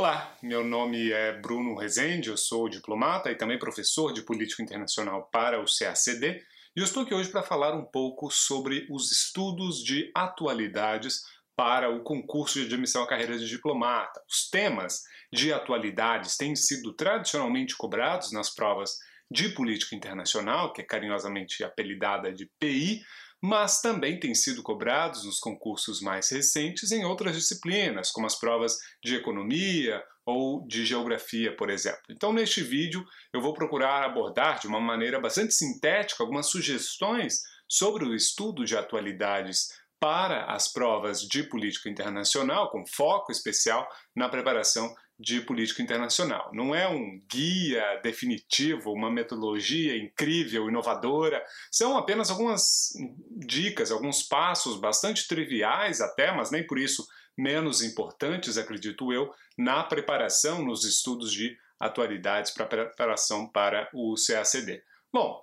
Olá, meu nome é Bruno Rezende, eu sou diplomata e também professor de Política Internacional para o CACD e eu estou aqui hoje para falar um pouco sobre os estudos de atualidades para o concurso de admissão à carreira de diplomata. Os temas de atualidades têm sido tradicionalmente cobrados nas provas de política internacional, que é carinhosamente apelidada de PI, mas também têm sido cobrados nos concursos mais recentes em outras disciplinas, como as provas de economia ou de geografia, por exemplo. Então, neste vídeo, eu vou procurar abordar de uma maneira bastante sintética algumas sugestões sobre o estudo de atualidades para as provas de política internacional, com foco especial na preparação de política internacional. Não é um guia definitivo, uma metodologia incrível, inovadora. São apenas algumas dicas, alguns passos bastante triviais até, mas nem por isso menos importantes, acredito eu, na preparação, nos estudos de atualidades para preparação para o CACD. Bom,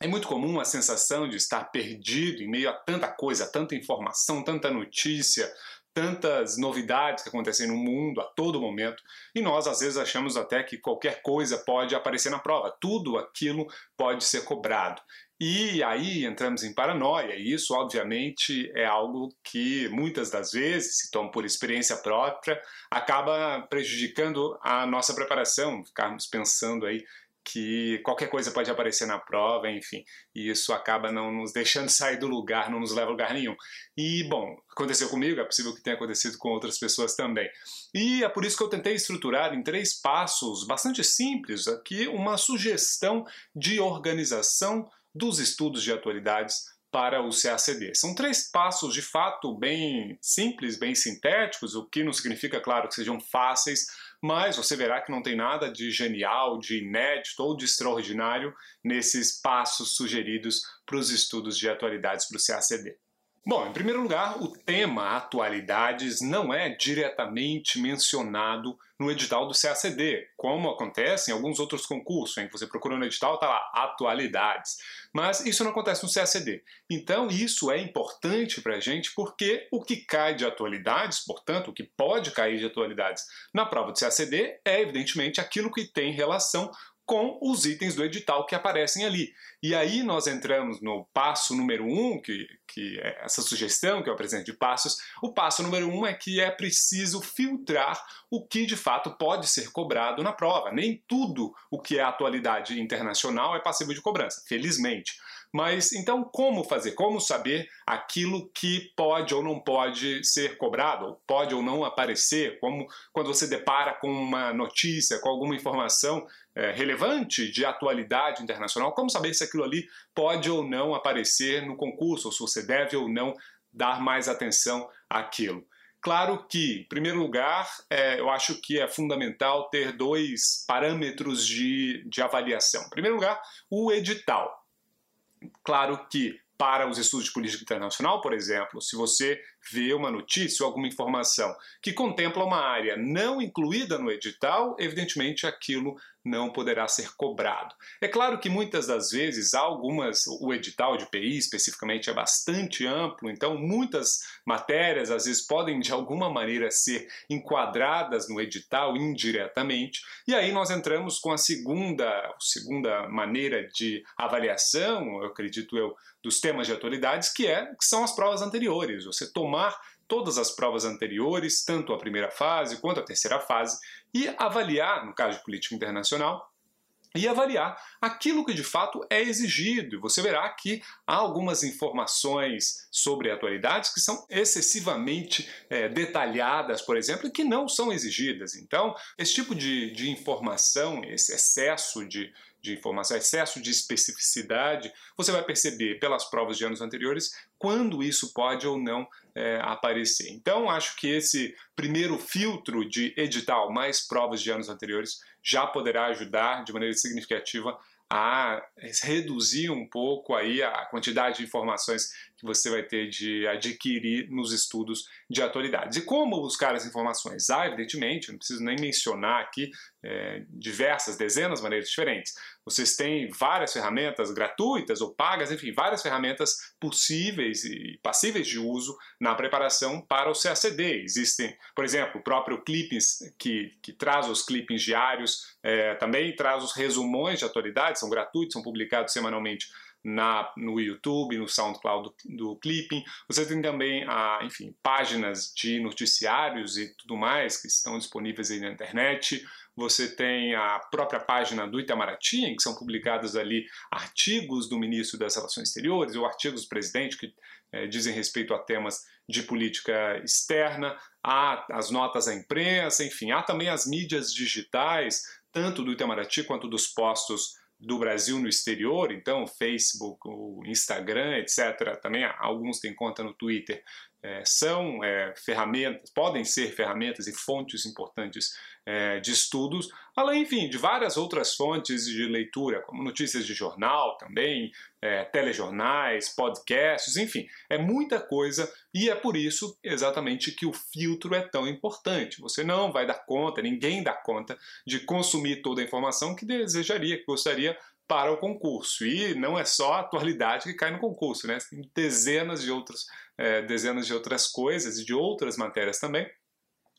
é muito comum a sensação de estar perdido em meio a tanta coisa, tanta informação, tanta notícia, tantas novidades que acontecem no mundo a todo momento, e nós às vezes achamos até que qualquer coisa pode aparecer na prova, tudo aquilo pode ser cobrado. E aí entramos em paranoia, e isso obviamente é algo que muitas das vezes, se toma por experiência própria, acaba prejudicando a nossa preparação, ficarmos pensando aí que qualquer coisa pode aparecer na prova, enfim, e isso acaba não nos deixando sair do lugar, não nos leva a lugar nenhum. E, bom, aconteceu comigo, é possível que tenha acontecido com outras pessoas também. E é por isso que eu tentei estruturar em três passos bastante simples aqui uma sugestão de organização dos estudos de atualidades para o CACD. São três passos de fato bem simples, bem sintéticos, o que não significa, claro, que sejam fáceis, mas você verá que não tem nada de genial, de inédito ou de extraordinário nesses passos sugeridos para os estudos de atualidades para o CACD. Bom, em primeiro lugar, o tema atualidades não é diretamente mencionado no edital do CACD, como acontece em alguns outros concursos, em que você procura no edital, está lá, atualidades. Mas isso não acontece no CACD. Então, isso é importante para a gente porque o que cai de atualidades, portanto, o que pode cair de atualidades na prova do CACD é, evidentemente, aquilo que tem relação com os itens do edital que aparecem ali. E aí nós entramos no passo número um, que, que é essa sugestão que eu apresento de passos. O passo número um é que é preciso filtrar o que de fato pode ser cobrado na prova. Nem tudo o que é atualidade internacional é passível de cobrança, felizmente. Mas então, como fazer? Como saber aquilo que pode ou não pode ser cobrado, pode ou não aparecer? Como quando você depara com uma notícia, com alguma informação é, relevante de atualidade internacional, como saber se aquilo ali pode ou não aparecer no concurso, ou se você deve ou não dar mais atenção àquilo? Claro que, em primeiro lugar, é, eu acho que é fundamental ter dois parâmetros de, de avaliação. Em primeiro lugar, o edital. Claro que para os estudos de política internacional, por exemplo, se você vê uma notícia ou alguma informação que contempla uma área não incluída no edital, evidentemente aquilo não poderá ser cobrado. É claro que muitas das vezes algumas o edital de PI especificamente é bastante amplo, então muitas matérias às vezes podem de alguma maneira ser enquadradas no edital indiretamente. E aí nós entramos com a segunda, segunda maneira de avaliação, eu acredito eu, dos temas de atualidades, que é que são as provas anteriores. Você tomar todas as provas anteriores, tanto a primeira fase quanto a terceira fase, e avaliar, no caso de política internacional, e avaliar aquilo que de fato é exigido. Você verá que há algumas informações sobre atualidades que são excessivamente é, detalhadas, por exemplo, e que não são exigidas. Então, esse tipo de, de informação, esse excesso de, de informação, excesso de especificidade, você vai perceber pelas provas de anos anteriores quando isso pode ou não é, aparecer. Então, acho que esse primeiro filtro de edital mais provas de anos anteriores já poderá ajudar de maneira significativa a reduzir um pouco aí a quantidade de informações que você vai ter de adquirir nos estudos de atualidades. E como buscar as informações? Ah, evidentemente, não preciso nem mencionar aqui é, diversas, dezenas de maneiras diferentes, vocês têm várias ferramentas gratuitas ou pagas, enfim, várias ferramentas possíveis e passíveis de uso na preparação para o CACD. Existem, por exemplo, o próprio Clippings, que, que traz os clippings diários, é, também traz os resumões de atualidades, são gratuitos, são publicados semanalmente na, no YouTube, no SoundCloud do, do Clipping. Você tem também, a, enfim, páginas de noticiários e tudo mais que estão disponíveis aí na internet. Você tem a própria página do Itamaraty, em que são publicados ali artigos do ministro das Relações Exteriores ou artigos do presidente que é, dizem respeito a temas de política externa. Há as notas à imprensa, enfim, há também as mídias digitais, tanto do Itamaraty quanto dos postos do Brasil no exterior, então Facebook, o Instagram, etc. Também alguns têm conta no Twitter. É, são é, ferramentas, podem ser ferramentas e fontes importantes é, de estudos, além, enfim, de várias outras fontes de leitura, como notícias de jornal também, é, telejornais, podcasts, enfim, é muita coisa e é por isso exatamente que o filtro é tão importante. Você não vai dar conta, ninguém dá conta de consumir toda a informação que desejaria, que gostaria para o concurso. E não é só a atualidade que cai no concurso, né? Tem dezenas de outras, é, dezenas de outras coisas e de outras matérias também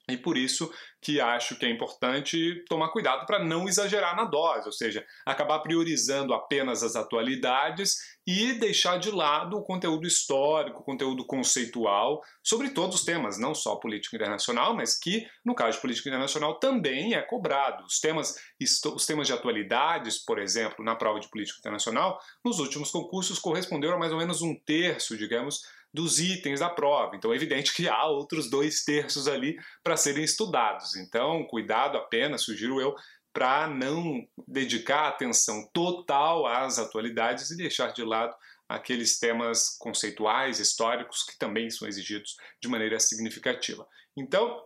e por isso que acho que é importante tomar cuidado para não exagerar na dose, ou seja, acabar priorizando apenas as atualidades e deixar de lado o conteúdo histórico, o conteúdo conceitual sobre todos os temas, não só política internacional, mas que, no caso de política internacional, também é cobrado. Os temas, os temas de atualidades, por exemplo, na prova de política internacional, nos últimos concursos corresponderam a mais ou menos um terço, digamos, dos itens da prova. Então é evidente que há outros dois terços ali para serem estudados. Então, cuidado apenas, sugiro eu, para não dedicar atenção total às atualidades e deixar de lado aqueles temas conceituais, históricos, que também são exigidos de maneira significativa. Então,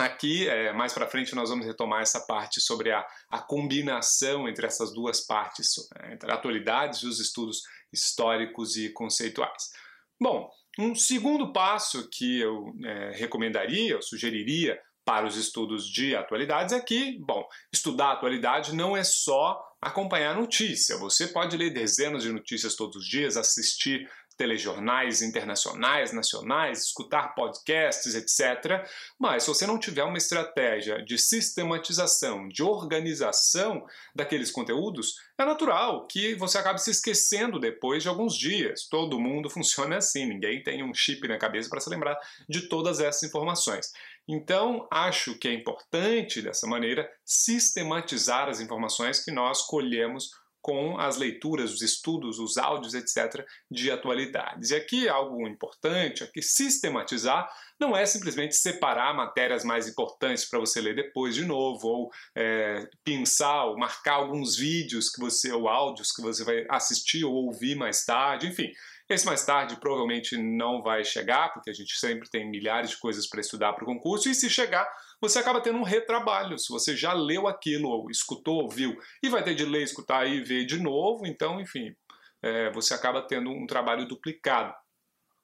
Aqui, é, mais para frente, nós vamos retomar essa parte sobre a, a combinação entre essas duas partes, é, entre atualidades e os estudos históricos e conceituais. Bom, um segundo passo que eu é, recomendaria, eu sugeriria para os estudos de atualidades é que, bom, estudar atualidade não é só acompanhar notícia. Você pode ler dezenas de notícias todos os dias, assistir telejornais internacionais, nacionais, escutar podcasts, etc. Mas se você não tiver uma estratégia de sistematização, de organização daqueles conteúdos, é natural que você acabe se esquecendo depois de alguns dias. Todo mundo funciona assim, ninguém tem um chip na cabeça para se lembrar de todas essas informações. Então, acho que é importante, dessa maneira, sistematizar as informações que nós colhemos com as leituras, os estudos, os áudios, etc., de atualidades. E aqui algo importante, aqui sistematizar não é simplesmente separar matérias mais importantes para você ler depois de novo, ou é, pensar, ou marcar alguns vídeos que você, ou áudios que você vai assistir ou ouvir mais tarde, enfim. Esse mais tarde provavelmente não vai chegar, porque a gente sempre tem milhares de coisas para estudar para o concurso, e se chegar, você acaba tendo um retrabalho. Se você já leu aquilo, ou escutou, ouviu, e vai ter de ler, escutar e ver de novo, então, enfim, é, você acaba tendo um trabalho duplicado.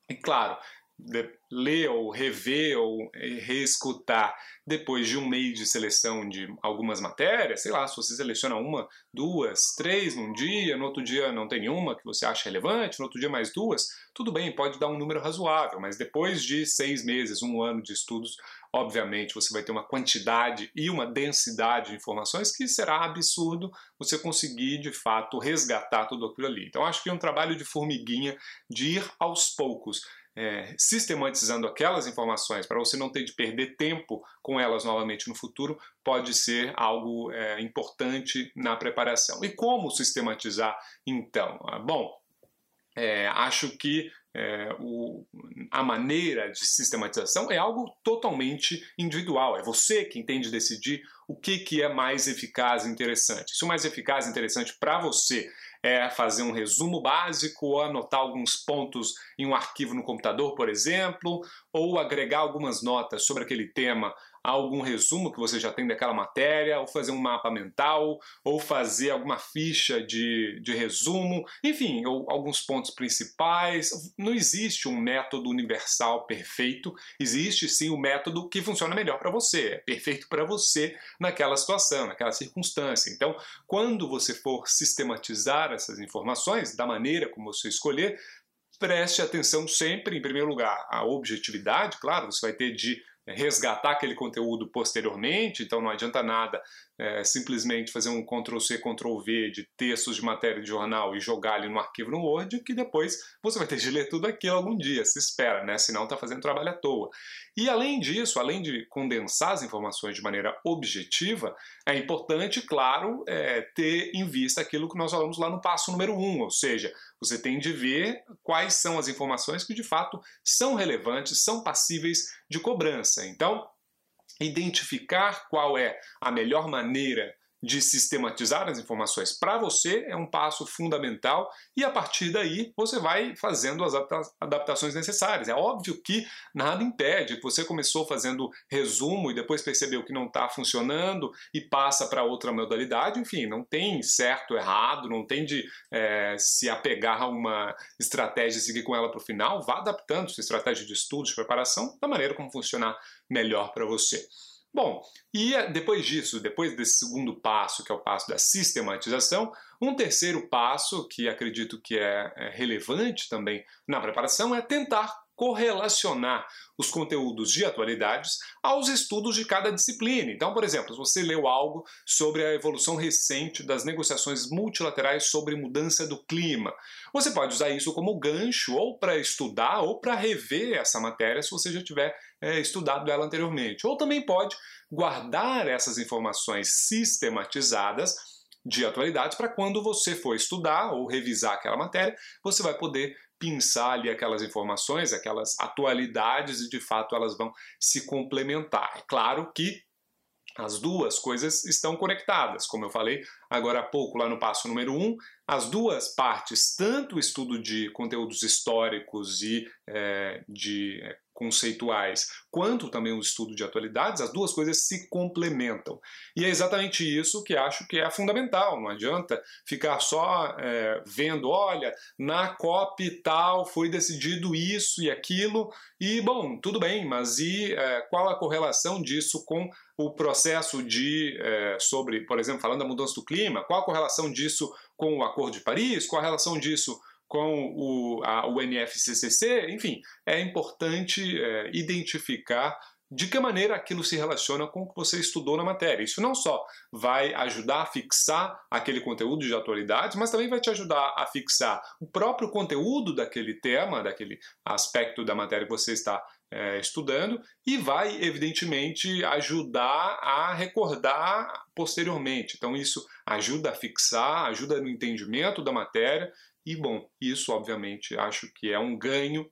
E claro, ler ou rever ou reescutar depois de um mês de seleção de algumas matérias, sei lá, se você seleciona uma, duas, três num dia, no outro dia não tem nenhuma que você acha relevante, no outro dia mais duas, tudo bem, pode dar um número razoável, mas depois de seis meses, um ano de estudos, obviamente você vai ter uma quantidade e uma densidade de informações que será absurdo você conseguir de fato resgatar tudo aquilo ali. Então acho que é um trabalho de formiguinha de ir aos poucos é, sistematizando aquelas informações para você não ter de perder tempo com elas novamente no futuro, pode ser algo é, importante na preparação. E como sistematizar então? Ah, bom, é, acho que é, o, a maneira de sistematização é algo totalmente individual. É você quem tem de decidir o que, que é mais eficaz e interessante. Se o mais eficaz e interessante para você é fazer um resumo básico, ou anotar alguns pontos em um arquivo no computador, por exemplo, ou agregar algumas notas sobre aquele tema algum resumo que você já tem daquela matéria, ou fazer um mapa mental, ou fazer alguma ficha de, de resumo, enfim, ou alguns pontos principais. Não existe um método universal perfeito, existe sim o um método que funciona melhor para você, é perfeito para você naquela situação, naquela circunstância. Então, quando você for sistematizar essas informações, da maneira como você escolher, preste atenção sempre, em primeiro lugar, à objetividade, claro, você vai ter de resgatar aquele conteúdo posteriormente, então não adianta nada é, simplesmente fazer um Ctrl-C, Ctrl-V de textos de matéria de jornal e jogar ali no arquivo no Word, que depois você vai ter de ler tudo aquilo algum dia, se espera, né? Senão está fazendo trabalho à toa. E além disso, além de condensar as informações de maneira objetiva, é importante, claro, é, ter em vista aquilo que nós falamos lá no passo número 1, um, ou seja, você tem de ver quais são as informações que de fato são relevantes, são passíveis de cobrança. Então, identificar qual é a melhor maneira de sistematizar as informações para você é um passo fundamental e a partir daí você vai fazendo as adaptações necessárias. É óbvio que nada impede você começou fazendo resumo e depois percebeu que não está funcionando e passa para outra modalidade. Enfim, não tem certo, errado, não tem de é, se apegar a uma estratégia e seguir com ela para o final. Vá adaptando sua estratégia de estudo, de preparação, da maneira como funcionar melhor para você. Bom, e é, depois disso, depois desse segundo passo, que é o passo da sistematização, um terceiro passo, que acredito que é, é relevante também na preparação, é tentar correlacionar os conteúdos de atualidades aos estudos de cada disciplina. Então, por exemplo, se você leu algo sobre a evolução recente das negociações multilaterais sobre mudança do clima, você pode usar isso como gancho ou para estudar ou para rever essa matéria se você já tiver é, estudado ela anteriormente. Ou também pode guardar essas informações sistematizadas de atualidade para quando você for estudar ou revisar aquela matéria, você vai poder pinçar ali aquelas informações, aquelas atualidades e de fato elas vão se complementar. É claro que as duas coisas estão conectadas, como eu falei agora há pouco lá no passo número 1, um, as duas partes, tanto o estudo de conteúdos históricos e é, de é, conceituais, quanto também o estudo de atualidades, as duas coisas se complementam. E é exatamente isso que acho que é fundamental. Não adianta ficar só é, vendo, olha, na COP tal foi decidido isso e aquilo, e bom, tudo bem, mas e é, qual a correlação disso com o processo de, é, sobre, por exemplo, falando da mudança do clima, qual a correlação disso com o Acordo de Paris, qual a relação disso com o, a, o NFCCC, enfim, é importante é, identificar de que maneira aquilo se relaciona com o que você estudou na matéria. Isso não só vai ajudar a fixar aquele conteúdo de atualidade, mas também vai te ajudar a fixar o próprio conteúdo daquele tema, daquele aspecto da matéria que você está é, estudando e vai, evidentemente, ajudar a recordar posteriormente. Então, isso ajuda a fixar, ajuda no entendimento da matéria e, bom, isso, obviamente, acho que é um ganho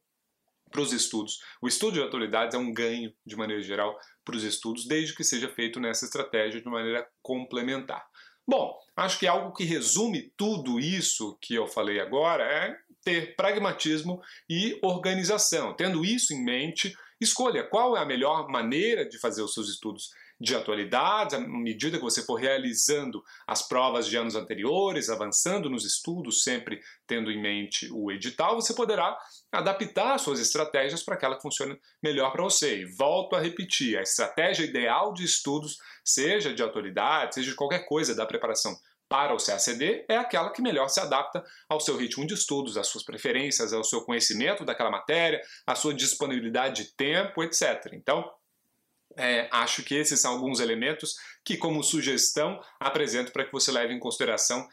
para os estudos. O estudo de atualidades é um ganho, de maneira geral, para os estudos, desde que seja feito nessa estratégia de maneira complementar. Bom, acho que algo que resume tudo isso que eu falei agora é ter pragmatismo e organização. Tendo isso em mente, escolha qual é a melhor maneira de fazer os seus estudos de atualidades, à medida que você for realizando as provas de anos anteriores, avançando nos estudos, sempre tendo em mente o edital, você poderá adaptar suas estratégias para que funcione melhor para você. E volto a repetir, a estratégia ideal de estudos, seja de atualidade, seja de qualquer coisa da preparação para o CACD é aquela que melhor se adapta ao seu ritmo de estudos, às suas preferências, ao seu conhecimento daquela matéria, à sua disponibilidade de tempo, etc. Então, é, acho que esses são alguns elementos que, como sugestão, apresento para que você leve em consideração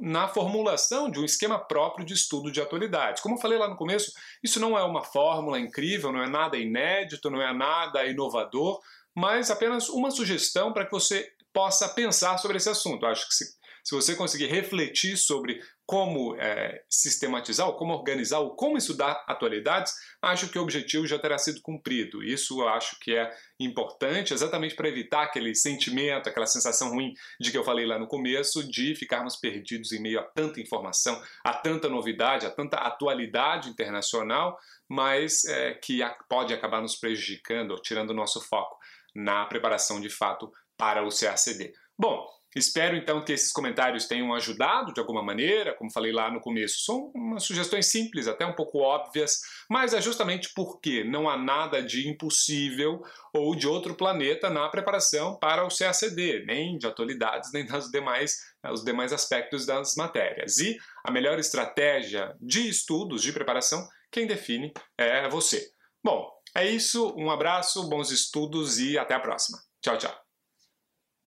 na formulação de um esquema próprio de estudo de atualidades. Como eu falei lá no começo, isso não é uma fórmula incrível, não é nada inédito, não é nada inovador, mas apenas uma sugestão para que você possa pensar sobre esse assunto. Acho que se se você conseguir refletir sobre como é, sistematizar, ou como organizar, ou como estudar atualidades, acho que o objetivo já terá sido cumprido. Isso eu acho que é importante, exatamente para evitar aquele sentimento, aquela sensação ruim de que eu falei lá no começo, de ficarmos perdidos em meio a tanta informação, a tanta novidade, a tanta atualidade internacional, mas é, que pode acabar nos prejudicando ou tirando o nosso foco na preparação de fato para o CACD. Bom, Espero então que esses comentários tenham ajudado de alguma maneira, como falei lá no começo. São umas sugestões simples, até um pouco óbvias, mas é justamente porque não há nada de impossível ou de outro planeta na preparação para o CACD, nem de atualidades, nem das demais, os demais aspectos das matérias. E a melhor estratégia de estudos, de preparação, quem define é você. Bom, é isso, um abraço, bons estudos e até a próxima. Tchau, tchau.